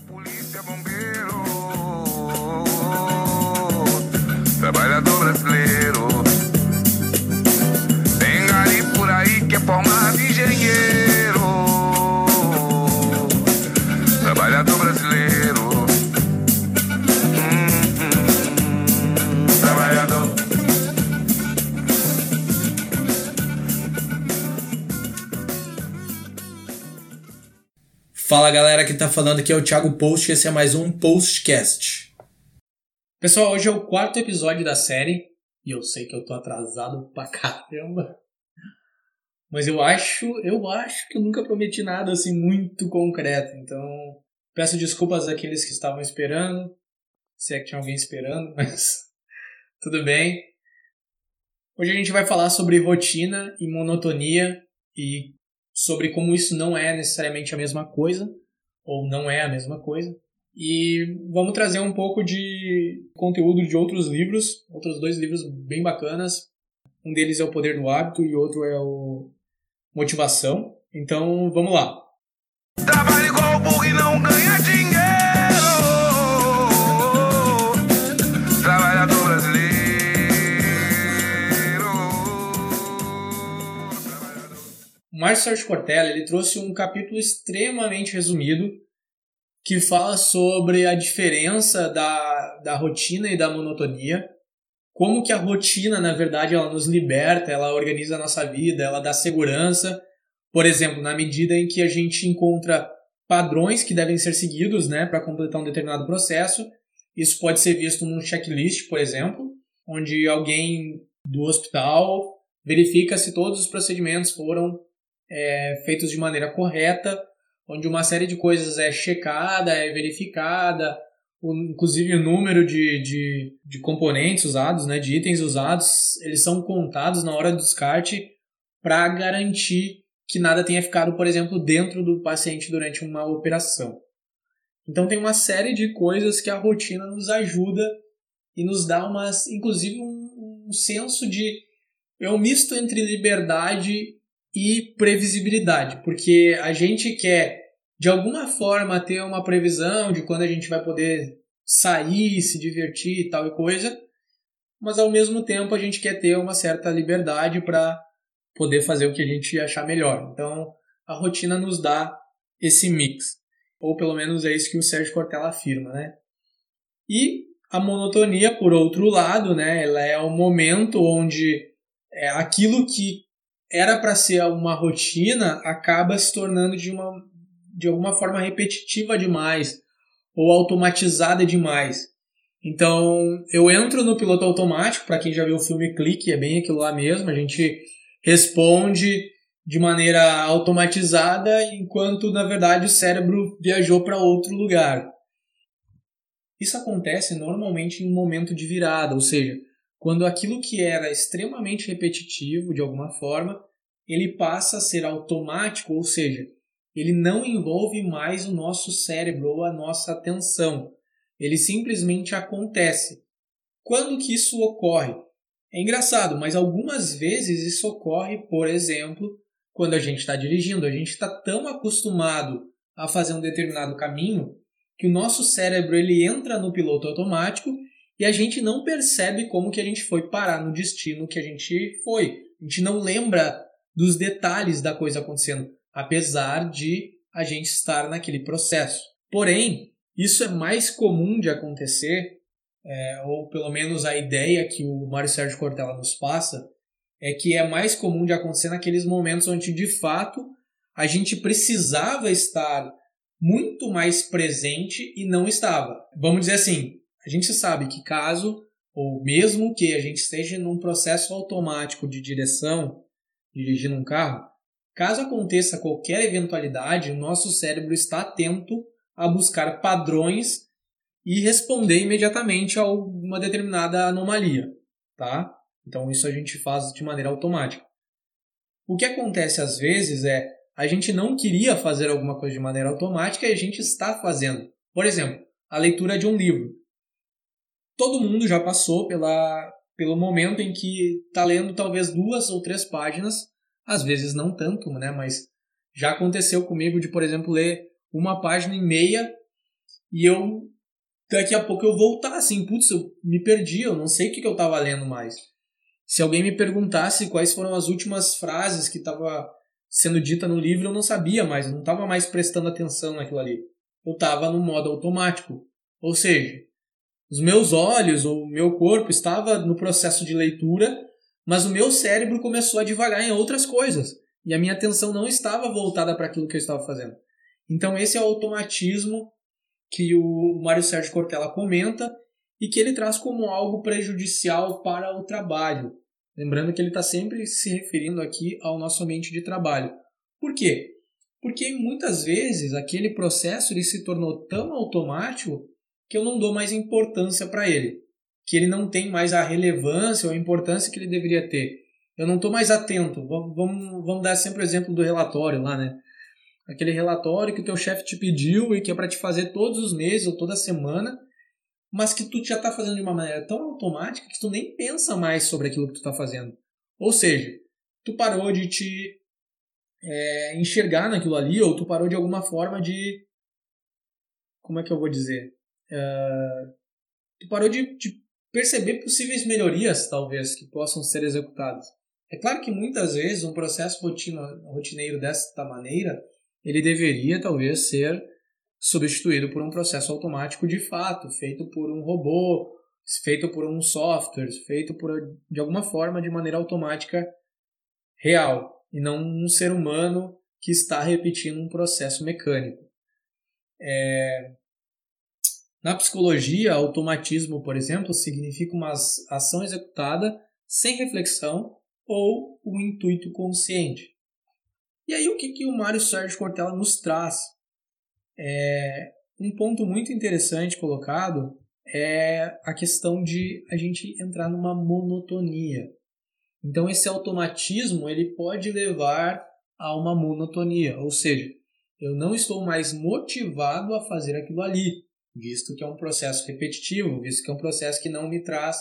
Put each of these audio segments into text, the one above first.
Polícia, bombeiro, Fala galera, quem tá falando aqui é o Thiago Post e esse é mais um Postcast. Pessoal, hoje é o quarto episódio da série e eu sei que eu tô atrasado pra caramba. Mas eu acho, eu acho que eu nunca prometi nada assim muito concreto, então peço desculpas àqueles que estavam esperando, se é que tinha alguém esperando, mas tudo bem. Hoje a gente vai falar sobre rotina e monotonia e sobre como isso não é necessariamente a mesma coisa, ou não é a mesma coisa. E vamos trazer um pouco de conteúdo de outros livros, outros dois livros bem bacanas. Um deles é O Poder do Hábito e outro é o Motivação. Então, vamos lá. Trabalha igual e não Márcio Sérgio Cortella ele trouxe um capítulo extremamente resumido que fala sobre a diferença da, da rotina e da monotonia, como que a rotina, na verdade, ela nos liberta, ela organiza a nossa vida, ela dá segurança, por exemplo, na medida em que a gente encontra padrões que devem ser seguidos né, para completar um determinado processo, isso pode ser visto num checklist, por exemplo, onde alguém do hospital verifica se todos os procedimentos foram é, feitos de maneira correta, onde uma série de coisas é checada, é verificada, inclusive o número de, de, de componentes usados, né, de itens usados, eles são contados na hora do descarte para garantir que nada tenha ficado, por exemplo, dentro do paciente durante uma operação. Então tem uma série de coisas que a rotina nos ajuda e nos dá umas, inclusive um, um senso de um misto entre liberdade e previsibilidade, porque a gente quer de alguma forma ter uma previsão de quando a gente vai poder sair, se divertir e tal e coisa, mas ao mesmo tempo a gente quer ter uma certa liberdade para poder fazer o que a gente achar melhor. Então a rotina nos dá esse mix, ou pelo menos é isso que o Sérgio Cortella afirma, né? E a monotonia, por outro lado, né, ela é o momento onde é aquilo que era para ser uma rotina acaba se tornando de uma de alguma forma repetitiva demais ou automatizada demais. Então, eu entro no piloto automático, para quem já viu o filme Clique, é bem aquilo lá mesmo, a gente responde de maneira automatizada, enquanto na verdade o cérebro viajou para outro lugar. Isso acontece normalmente em um momento de virada, ou seja, quando aquilo que era extremamente repetitivo de alguma forma, ele passa a ser automático, ou seja, ele não envolve mais o nosso cérebro ou a nossa atenção. Ele simplesmente acontece. Quando que isso ocorre? É engraçado, mas algumas vezes isso ocorre, por exemplo, quando a gente está dirigindo. A gente está tão acostumado a fazer um determinado caminho que o nosso cérebro ele entra no piloto automático e a gente não percebe como que a gente foi parar no destino que a gente foi. A gente não lembra dos detalhes da coisa acontecendo, apesar de a gente estar naquele processo. Porém, isso é mais comum de acontecer, é, ou pelo menos a ideia que o Mário Sérgio Cortella nos passa, é que é mais comum de acontecer naqueles momentos onde de fato a gente precisava estar muito mais presente e não estava. Vamos dizer assim, a gente sabe que caso, ou mesmo que a gente esteja num processo automático de direção, dirigindo um carro, caso aconteça qualquer eventualidade, o nosso cérebro está atento a buscar padrões e responder imediatamente a uma determinada anomalia, tá? Então isso a gente faz de maneira automática. O que acontece às vezes é a gente não queria fazer alguma coisa de maneira automática e a gente está fazendo. Por exemplo, a leitura de um livro. Todo mundo já passou pela, pelo momento em que está lendo talvez duas ou três páginas, às vezes não tanto, né? Mas já aconteceu comigo de, por exemplo, ler uma página e meia e eu daqui a pouco eu voltar assim, putz, eu me perdi, eu não sei o que, que eu estava lendo mais. Se alguém me perguntasse quais foram as últimas frases que estava sendo dita no livro, eu não sabia mais, não estava mais prestando atenção naquilo ali. Eu estava no modo automático. Ou seja, os meus olhos ou o meu corpo estava no processo de leitura, mas o meu cérebro começou a devagar em outras coisas. E a minha atenção não estava voltada para aquilo que eu estava fazendo. Então esse é o automatismo que o Mário Sérgio Cortella comenta e que ele traz como algo prejudicial para o trabalho. Lembrando que ele está sempre se referindo aqui ao nosso ambiente de trabalho. Por quê? Porque muitas vezes aquele processo ele se tornou tão automático que eu não dou mais importância para ele, que ele não tem mais a relevância ou a importância que ele deveria ter. Eu não estou mais atento. Vamos, vamos, vamos dar sempre o exemplo do relatório lá, né? Aquele relatório que o teu chefe te pediu e que é para te fazer todos os meses ou toda semana, mas que tu já está fazendo de uma maneira tão automática que tu nem pensa mais sobre aquilo que tu está fazendo. Ou seja, tu parou de te é, enxergar naquilo ali ou tu parou de alguma forma de como é que eu vou dizer uh, tu parou de, de, perceber possíveis melhorias talvez que possam ser executadas é claro que muitas vezes um processo rotina, rotineiro desta maneira ele deveria talvez ser substituído por um processo automático de fato, feito por um robô, feito por um software, feito por de alguma forma de maneira automática real e não um ser humano que está repetindo um processo mecânico. É... Na psicologia, automatismo, por exemplo, significa uma ação executada sem reflexão ou um intuito consciente. E aí o que, que o Mário Sérgio Cortella nos traz? É, um ponto muito interessante colocado é a questão de a gente entrar numa monotonia. Então esse automatismo ele pode levar a uma monotonia, ou seja, eu não estou mais motivado a fazer aquilo ali, visto que é um processo repetitivo, visto que é um processo que não me traz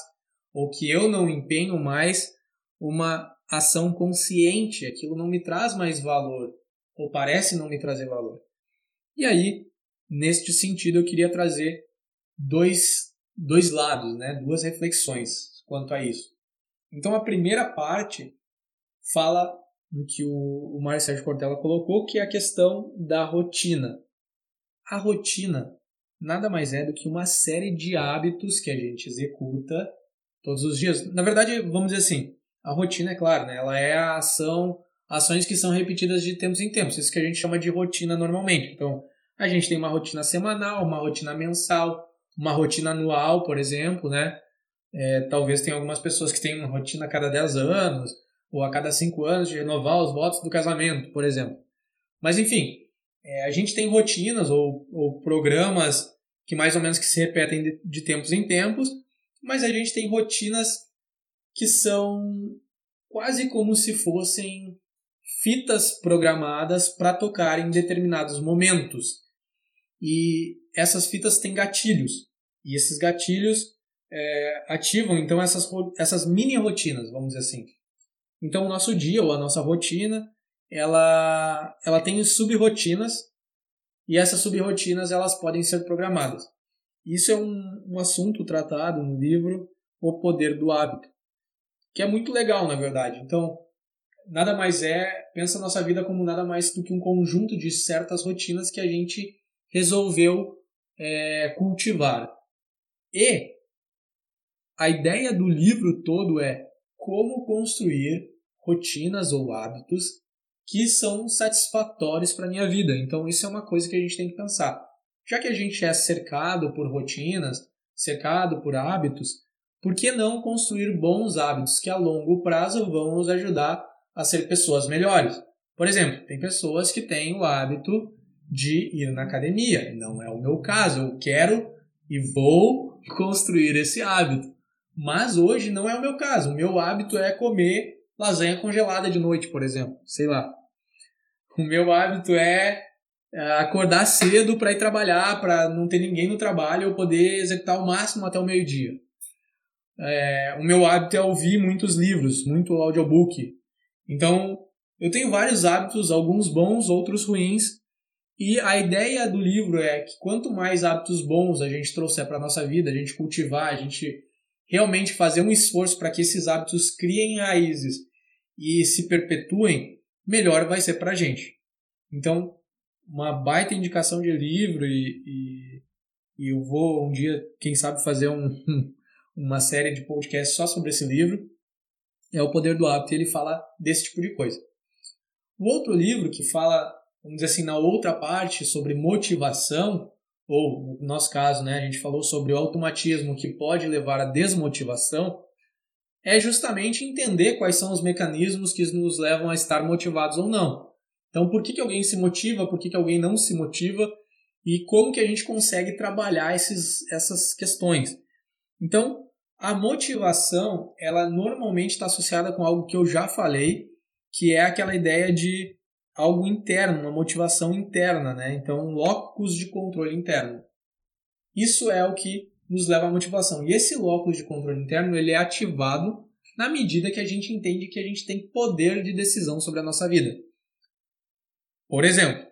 ou que eu não empenho mais uma ação consciente, aquilo não me traz mais valor, ou parece não me trazer valor. E aí, neste sentido, eu queria trazer dois, dois lados, né? duas reflexões quanto a isso. Então, a primeira parte fala do que o, o Mário Sérgio Cortella colocou, que é a questão da rotina. A rotina nada mais é do que uma série de hábitos que a gente executa todos os dias. Na verdade, vamos dizer assim, a rotina, é claro, né? Ela é a ação, ações que são repetidas de tempos em tempos. Isso que a gente chama de rotina normalmente. Então, a gente tem uma rotina semanal, uma rotina mensal, uma rotina anual, por exemplo, né? É, talvez tenha algumas pessoas que têm uma rotina a cada 10 anos, ou a cada 5 anos de renovar os votos do casamento, por exemplo. Mas, enfim, é, a gente tem rotinas ou, ou programas que mais ou menos que se repetem de, de tempos em tempos, mas a gente tem rotinas que são quase como se fossem fitas programadas para tocar em determinados momentos. E essas fitas têm gatilhos. E esses gatilhos é, ativam então essas, essas mini rotinas, vamos dizer assim. Então o nosso dia ou a nossa rotina, ela, ela tem sub-rotinas e essas sub-rotinas elas podem ser programadas. Isso é um, um assunto tratado no livro O Poder do Hábito que é muito legal, na verdade. Então, nada mais é, pensa a nossa vida como nada mais do que um conjunto de certas rotinas que a gente resolveu é, cultivar. E a ideia do livro todo é como construir rotinas ou hábitos que são satisfatórios para a minha vida. Então, isso é uma coisa que a gente tem que pensar. Já que a gente é cercado por rotinas, cercado por hábitos, por que não construir bons hábitos que a longo prazo vão nos ajudar a ser pessoas melhores? Por exemplo, tem pessoas que têm o hábito de ir na academia. Não é o meu caso. Eu quero e vou construir esse hábito. Mas hoje não é o meu caso. O meu hábito é comer lasanha congelada de noite, por exemplo. Sei lá. O meu hábito é, é acordar cedo para ir trabalhar, para não ter ninguém no trabalho, eu poder executar o máximo até o meio-dia. É, o meu hábito é ouvir muitos livros, muito audiobook. Então, eu tenho vários hábitos, alguns bons, outros ruins, E a ideia do livro é que quanto mais hábitos bons a gente trouxer para nossa vida, a gente cultivar, a gente realmente fazer um esforço para que esses hábitos criem raízes e se perpetuem, melhor vai ser para a gente. Então, uma baita indicação de livro e, e, e, eu vou um dia, quem sabe, fazer um, uma série de podcasts só sobre esse livro. É O Poder do Hábito e ele fala desse tipo de coisa. O outro livro que fala, vamos dizer assim, na outra parte sobre motivação, ou no nosso caso, né, a gente falou sobre o automatismo que pode levar à desmotivação, é justamente entender quais são os mecanismos que nos levam a estar motivados ou não. Então, por que, que alguém se motiva, por que, que alguém não se motiva e como que a gente consegue trabalhar esses, essas questões. Então, a motivação, ela normalmente está associada com algo que eu já falei, que é aquela ideia de algo interno, uma motivação interna, né? Então, locus de controle interno. Isso é o que nos leva à motivação. E esse locus de controle interno, ele é ativado na medida que a gente entende que a gente tem poder de decisão sobre a nossa vida. Por exemplo,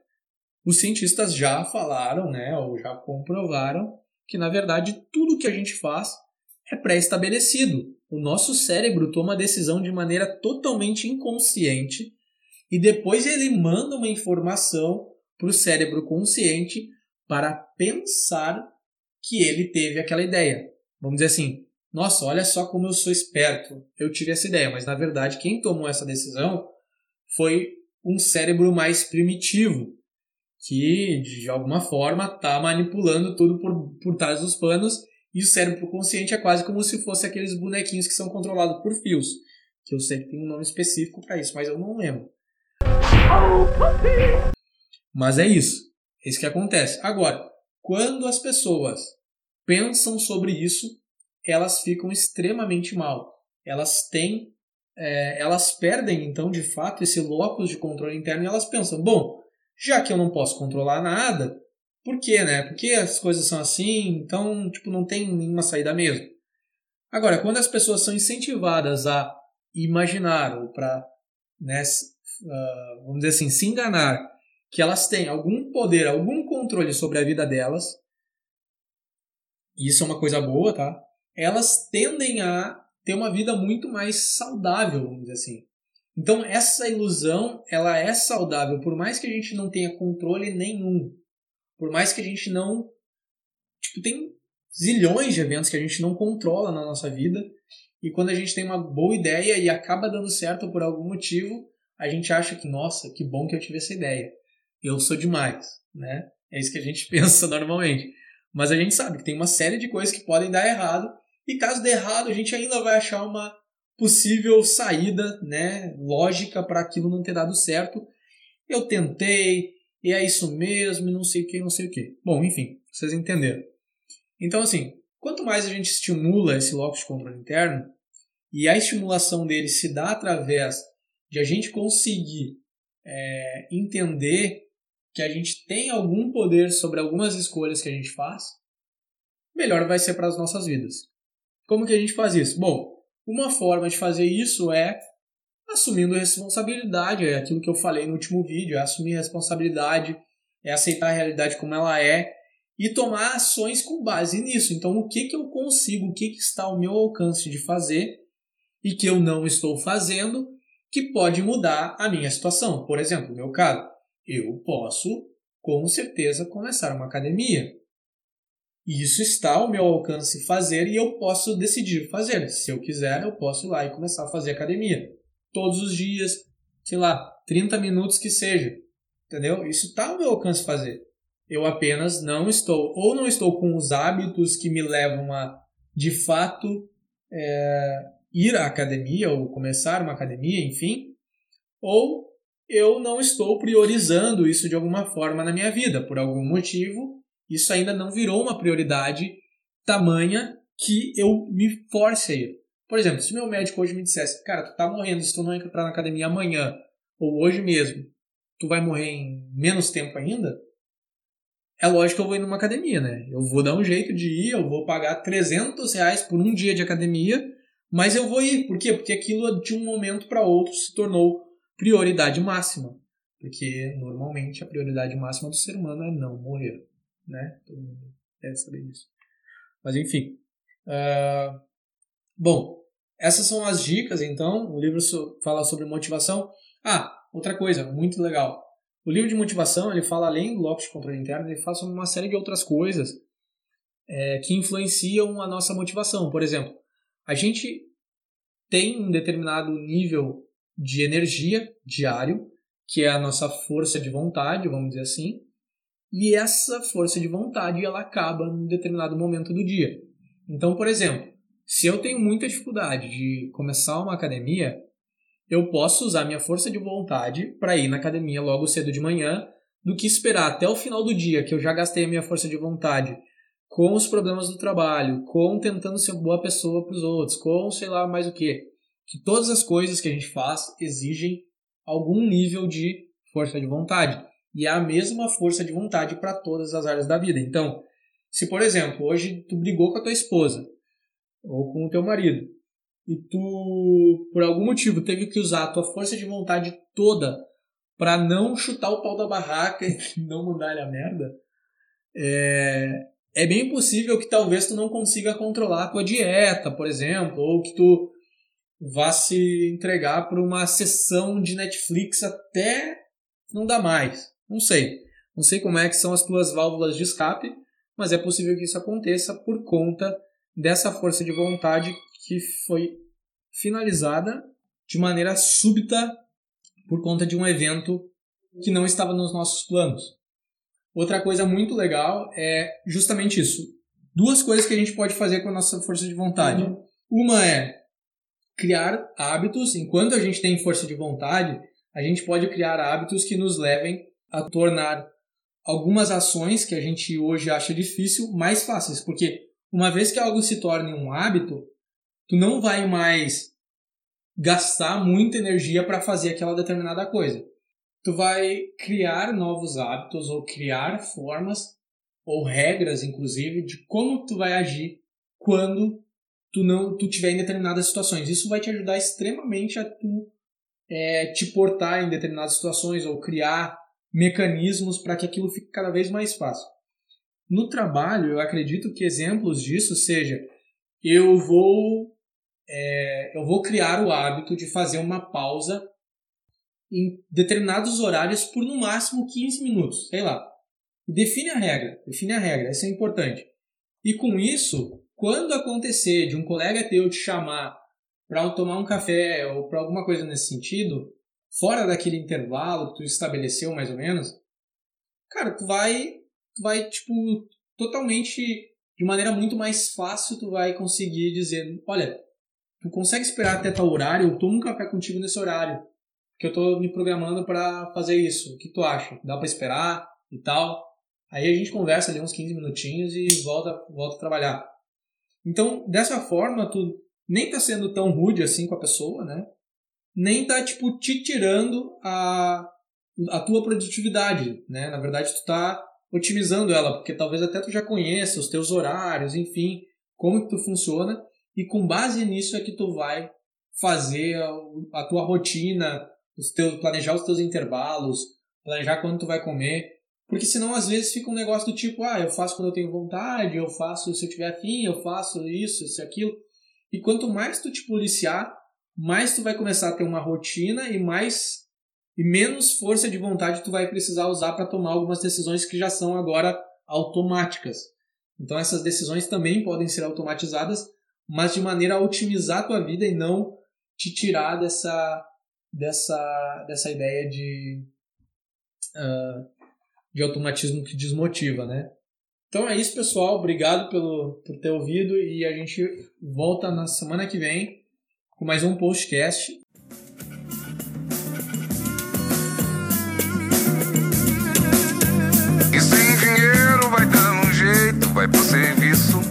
os cientistas já falaram, né, ou já comprovaram que na verdade tudo que a gente faz é pré-estabelecido. O nosso cérebro toma a decisão de maneira totalmente inconsciente e depois ele manda uma informação para o cérebro consciente para pensar que ele teve aquela ideia. Vamos dizer assim: nossa, olha só como eu sou esperto, eu tive essa ideia, mas na verdade quem tomou essa decisão foi um cérebro mais primitivo, que de alguma forma está manipulando tudo por, por trás dos panos e o cérebro consciente é quase como se fosse aqueles bonequinhos que são controlados por fios, que eu sei que tem um nome específico para isso, mas eu não lembro. Mas é isso, é isso que acontece. Agora, quando as pessoas pensam sobre isso, elas ficam extremamente mal. Elas têm é, elas perdem, então, de fato, esse locus de controle interno e elas pensam, bom, já que eu não posso controlar nada, por quê, né? Porque as coisas são assim, então, tipo, não tem nenhuma saída mesmo. Agora, quando as pessoas são incentivadas a imaginar ou para, né, uh, vamos dizer assim, se enganar que elas têm algum poder, algum controle sobre a vida delas, isso é uma coisa boa, tá? Elas tendem a ter uma vida muito mais saudável, vamos dizer assim. Então essa ilusão, ela é saudável, por mais que a gente não tenha controle nenhum, por mais que a gente não, tipo, tem zilhões de eventos que a gente não controla na nossa vida, e quando a gente tem uma boa ideia e acaba dando certo por algum motivo, a gente acha que, nossa, que bom que eu tive essa ideia. Eu sou demais, né? É isso que a gente pensa normalmente. Mas a gente sabe que tem uma série de coisas que podem dar errado e caso dê errado, a gente ainda vai achar uma possível saída, né, lógica para aquilo não ter dado certo. Eu tentei, e é isso mesmo, e não sei o que, não sei o que. Bom, enfim, vocês entenderam. Então, assim, quanto mais a gente estimula esse locus de controle interno, e a estimulação dele se dá através de a gente conseguir é, entender que a gente tem algum poder sobre algumas escolhas que a gente faz, melhor vai ser para as nossas vidas. Como que a gente faz isso? Bom, uma forma de fazer isso é assumindo responsabilidade, é aquilo que eu falei no último vídeo, é assumir responsabilidade, é aceitar a realidade como ela é e tomar ações com base nisso. Então, o que, que eu consigo, o que, que está ao meu alcance de fazer e que eu não estou fazendo que pode mudar a minha situação. Por exemplo, no meu caso, eu posso com certeza começar uma academia. Isso está ao meu alcance fazer e eu posso decidir fazer. Se eu quiser, eu posso ir lá e começar a fazer academia. Todos os dias, sei lá, 30 minutos que seja. Entendeu? Isso está ao meu alcance fazer. Eu apenas não estou, ou não estou com os hábitos que me levam a, de fato, é, ir à academia ou começar uma academia, enfim, ou eu não estou priorizando isso de alguma forma na minha vida, por algum motivo, isso ainda não virou uma prioridade tamanha que eu me force a ir. Por exemplo, se meu médico hoje me dissesse, cara, tu tá morrendo se tu não entrar na academia amanhã, ou hoje mesmo, tu vai morrer em menos tempo ainda, é lógico que eu vou ir numa academia, né? Eu vou dar um jeito de ir, eu vou pagar 300 reais por um dia de academia, mas eu vou ir. Por quê? Porque aquilo de um momento para outro se tornou prioridade máxima. Porque normalmente a prioridade máxima do ser humano é não morrer, né? Todo mundo deve saber disso. Mas enfim. Uh, bom, essas são as dicas, então. O livro fala sobre motivação. Ah, outra coisa muito legal. O livro de motivação, ele fala além do locus de controle interno, ele fala sobre uma série de outras coisas é, que influenciam a nossa motivação. Por exemplo, a gente tem um determinado nível de energia diário, que é a nossa força de vontade, vamos dizer assim, e essa força de vontade ela acaba num determinado momento do dia. Então, por exemplo, se eu tenho muita dificuldade de começar uma academia, eu posso usar minha força de vontade para ir na academia logo cedo de manhã, do que esperar até o final do dia, que eu já gastei a minha força de vontade com os problemas do trabalho, com tentando ser boa pessoa para os outros, com sei lá mais o que. Que todas as coisas que a gente faz exigem algum nível de força de vontade. E é a mesma força de vontade para todas as áreas da vida. Então, se por exemplo, hoje tu brigou com a tua esposa ou com o teu marido e tu, por algum motivo, teve que usar a tua força de vontade toda para não chutar o pau da barraca e não mandar ele a merda, é, é bem possível que talvez tu não consiga controlar a tua dieta, por exemplo, ou que tu vá se entregar para uma sessão de Netflix até não dá mais. Não sei. Não sei como é que são as tuas válvulas de escape, mas é possível que isso aconteça por conta dessa força de vontade que foi finalizada de maneira súbita por conta de um evento que não estava nos nossos planos. Outra coisa muito legal é justamente isso. Duas coisas que a gente pode fazer com a nossa força de vontade. Uhum. Uma é criar hábitos. Enquanto a gente tem força de vontade, a gente pode criar hábitos que nos levem a tornar algumas ações que a gente hoje acha difícil mais fáceis. Porque uma vez que algo se torne um hábito, tu não vai mais gastar muita energia para fazer aquela determinada coisa tu vai criar novos hábitos ou criar formas ou regras, inclusive, de como tu vai agir quando tu não tu tiver em determinadas situações. Isso vai te ajudar extremamente a tu é, te portar em determinadas situações ou criar mecanismos para que aquilo fique cada vez mais fácil. No trabalho, eu acredito que exemplos disso seja eu vou é, eu vou criar o hábito de fazer uma pausa em determinados horários por no máximo 15 minutos, sei lá. Define a regra, define a regra, isso é importante. E com isso, quando acontecer de um colega teu te chamar para tomar um café ou para alguma coisa nesse sentido, fora daquele intervalo que tu estabeleceu mais ou menos, cara, tu vai, tu vai tipo totalmente de maneira muito mais fácil tu vai conseguir dizer, olha, tu consegue esperar até tal horário, eu tomo um café contigo nesse horário que eu tô me programando para fazer isso. O que tu acha? Dá para esperar e tal? Aí a gente conversa ali uns 15 minutinhos e volta, volta a trabalhar. Então, dessa forma, tu nem tá sendo tão rude assim com a pessoa, né? Nem tá, tipo, te tirando a, a tua produtividade, né? Na verdade, tu tá otimizando ela, porque talvez até tu já conheça os teus horários, enfim, como que tu funciona, e com base nisso é que tu vai fazer a, a tua rotina, os teus, planejar os teus intervalos, planejar quando tu vai comer, porque senão às vezes fica um negócio do tipo, ah, eu faço quando eu tenho vontade, eu faço se eu tiver afim, eu faço isso, isso aquilo. E quanto mais tu te policiar, mais tu vai começar a ter uma rotina e mais e menos força de vontade tu vai precisar usar para tomar algumas decisões que já são agora automáticas. Então essas decisões também podem ser automatizadas, mas de maneira a otimizar a tua vida e não te tirar dessa dessa, dessa ideia de, uh, de automatismo que desmotiva, né? Então é isso, pessoal. Obrigado pelo, por ter ouvido e a gente volta na semana que vem com mais um postcast. E sem dinheiro vai dar um jeito, vai pro serviço.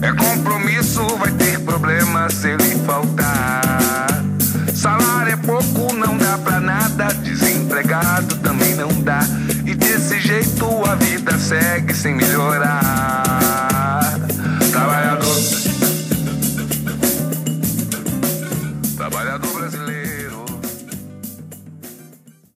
É compromisso, vai ter problema se ele faltar. Desempregado também não dá. E desse jeito a vida segue sem melhorar.